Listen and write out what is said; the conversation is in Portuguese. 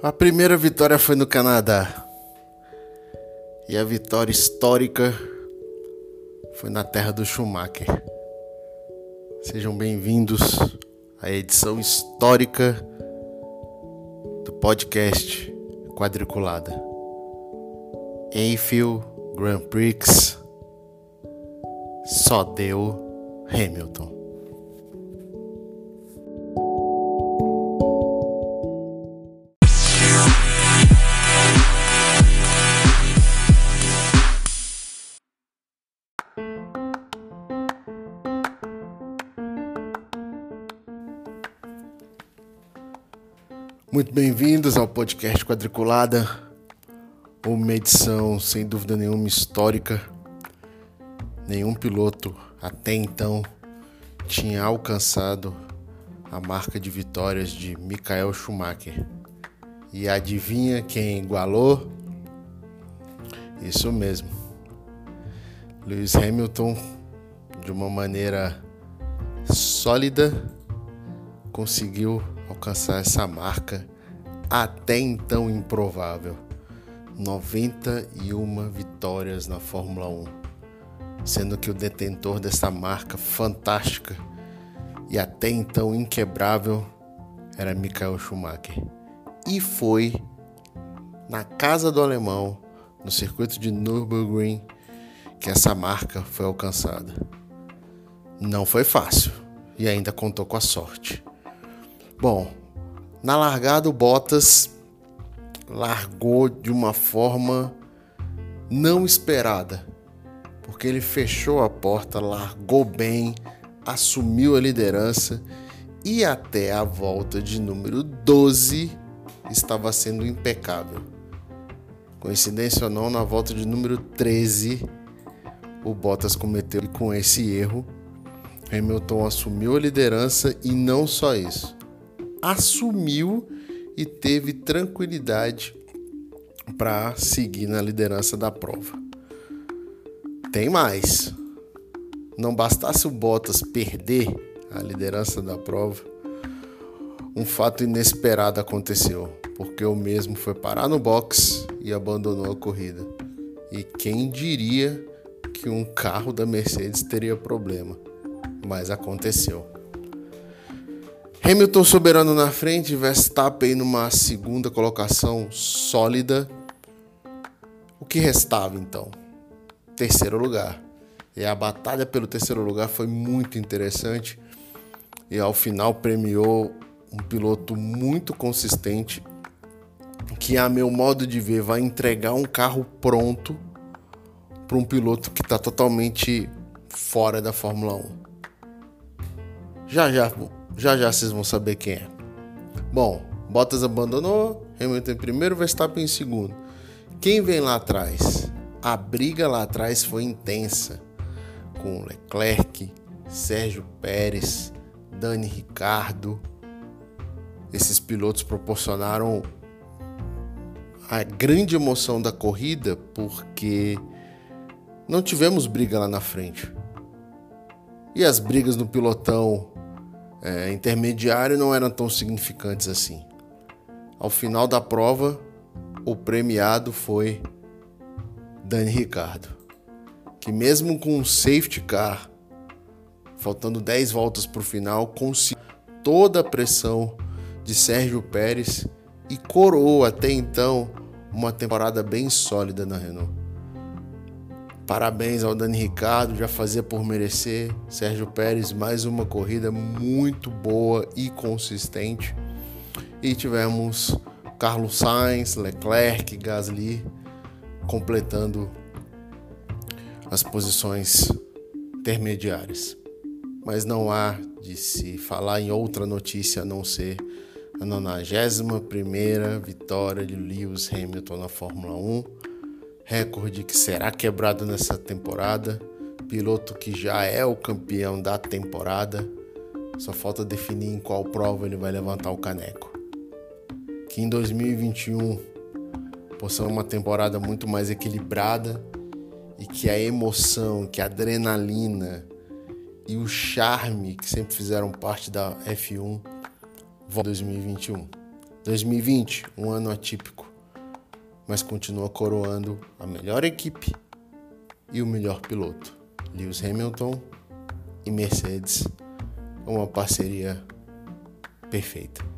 A primeira vitória foi no Canadá. E a vitória histórica foi na terra do Schumacher. Sejam bem-vindos à edição histórica do podcast Quadriculada. Enfield Grand Prix só deu Hamilton. Muito bem-vindos ao podcast Quadriculada, uma edição sem dúvida nenhuma histórica. Nenhum piloto até então tinha alcançado a marca de vitórias de Michael Schumacher. E adivinha quem igualou? Isso mesmo. Lewis Hamilton, de uma maneira sólida, conseguiu alcançar essa marca até então improvável. 91 vitórias na Fórmula 1, sendo que o detentor dessa marca fantástica e até então inquebrável era Michael Schumacher. E foi na casa do alemão, no circuito de Nürburgring, que essa marca foi alcançada. Não foi fácil e ainda contou com a sorte. Bom, na largada o Bottas largou de uma forma não esperada, porque ele fechou a porta, largou bem, assumiu a liderança e até a volta de número 12 estava sendo impecável. Coincidência ou não, na volta de número 13, o Bottas cometeu com esse erro. Hamilton assumiu a liderança e não só isso assumiu e teve tranquilidade para seguir na liderança da prova. Tem mais. Não bastasse o Bottas perder a liderança da prova, um fato inesperado aconteceu, porque o mesmo foi parar no box e abandonou a corrida. E quem diria que um carro da Mercedes teria problema? Mas aconteceu. Hamilton soberano na frente, Verstappen numa segunda colocação sólida. O que restava então? Terceiro lugar. E a batalha pelo terceiro lugar foi muito interessante e ao final premiou um piloto muito consistente que, a meu modo de ver, vai entregar um carro pronto para um piloto que está totalmente fora da Fórmula 1. Já já já já vocês vão saber quem é. Bom, Bottas abandonou, Hamilton em primeiro, Verstappen em segundo. Quem vem lá atrás? A briga lá atrás foi intensa, com Leclerc, Sérgio Pérez, Dani Ricardo. Esses pilotos proporcionaram a grande emoção da corrida porque não tivemos briga lá na frente. E as brigas no pilotão é, intermediário não eram tão significantes assim. Ao final da prova, o premiado foi Dani Ricardo, que mesmo com um safety car, faltando 10 voltas para o final, conseguiu toda a pressão de Sérgio Pérez e coroou até então uma temporada bem sólida na Renault. Parabéns ao Dani Ricardo, já fazia por merecer. Sérgio Pérez, mais uma corrida muito boa e consistente. E tivemos Carlos Sainz, Leclerc, Gasly completando as posições intermediárias. Mas não há de se falar em outra notícia a não ser a 91 vitória de Lewis Hamilton na Fórmula 1 recorde que será quebrado nessa temporada. Piloto que já é o campeão da temporada. Só falta definir em qual prova ele vai levantar o caneco. Que em 2021 possa ser uma temporada muito mais equilibrada e que a emoção, que a adrenalina e o charme que sempre fizeram parte da F1 vão 2021. 2020, um ano atípico, mas continua coroando a melhor equipe e o melhor piloto. Lewis Hamilton e Mercedes, uma parceria perfeita.